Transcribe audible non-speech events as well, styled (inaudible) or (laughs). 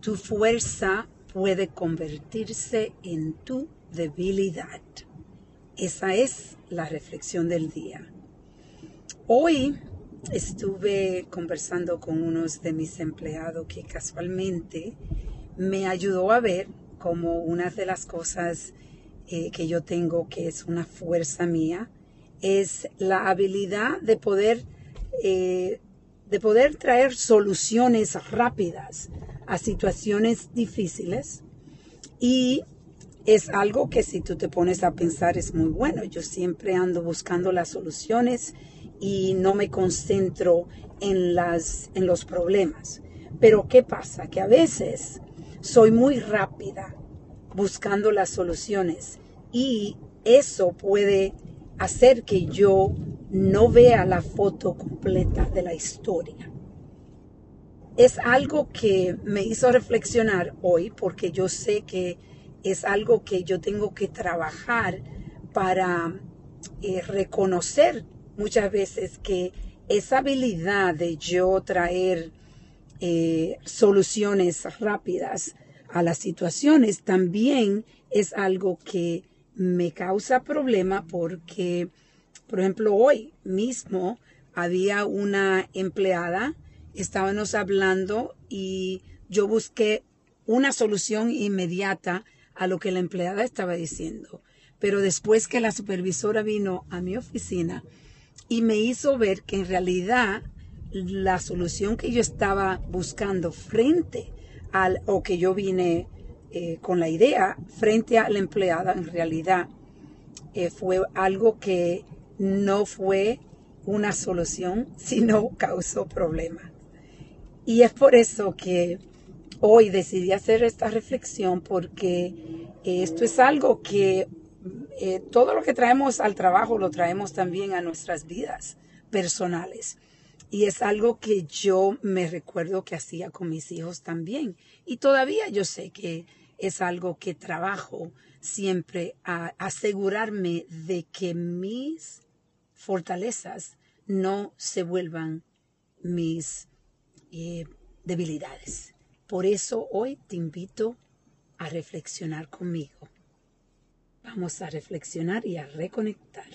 tu fuerza puede convertirse en tu debilidad. Esa es la reflexión del día. Hoy estuve conversando con unos de mis empleados que casualmente me ayudó a ver como una de las cosas eh, que yo tengo que es una fuerza mía es la habilidad de poder eh, de poder traer soluciones rápidas a situaciones difíciles y es algo que si tú te pones a pensar es muy bueno. Yo siempre ando buscando las soluciones y no me concentro en, las, en los problemas. Pero ¿qué pasa? Que a veces soy muy rápida buscando las soluciones y eso puede hacer que yo no vea la foto completa de la historia. Es algo que me hizo reflexionar hoy porque yo sé que es algo que yo tengo que trabajar para eh, reconocer muchas veces que esa habilidad de yo traer eh, soluciones rápidas a las situaciones también es algo que me causa problema porque, por ejemplo, hoy mismo había una empleada, estábamos hablando y yo busqué una solución inmediata a lo que la empleada estaba diciendo. Pero después que la supervisora vino a mi oficina y me hizo ver que en realidad la solución que yo estaba buscando frente al, o que yo vine eh, con la idea frente a la empleada, en realidad eh, fue algo que no fue una solución, (laughs) sino causó problemas. Y es por eso que hoy decidí hacer esta reflexión porque esto es algo que eh, todo lo que traemos al trabajo lo traemos también a nuestras vidas personales. Y es algo que yo me recuerdo que hacía con mis hijos también. Y todavía yo sé que es algo que trabajo siempre a asegurarme de que mis fortalezas no se vuelvan mis eh, debilidades. Por eso hoy te invito a reflexionar conmigo. Vamos a reflexionar y a reconectar.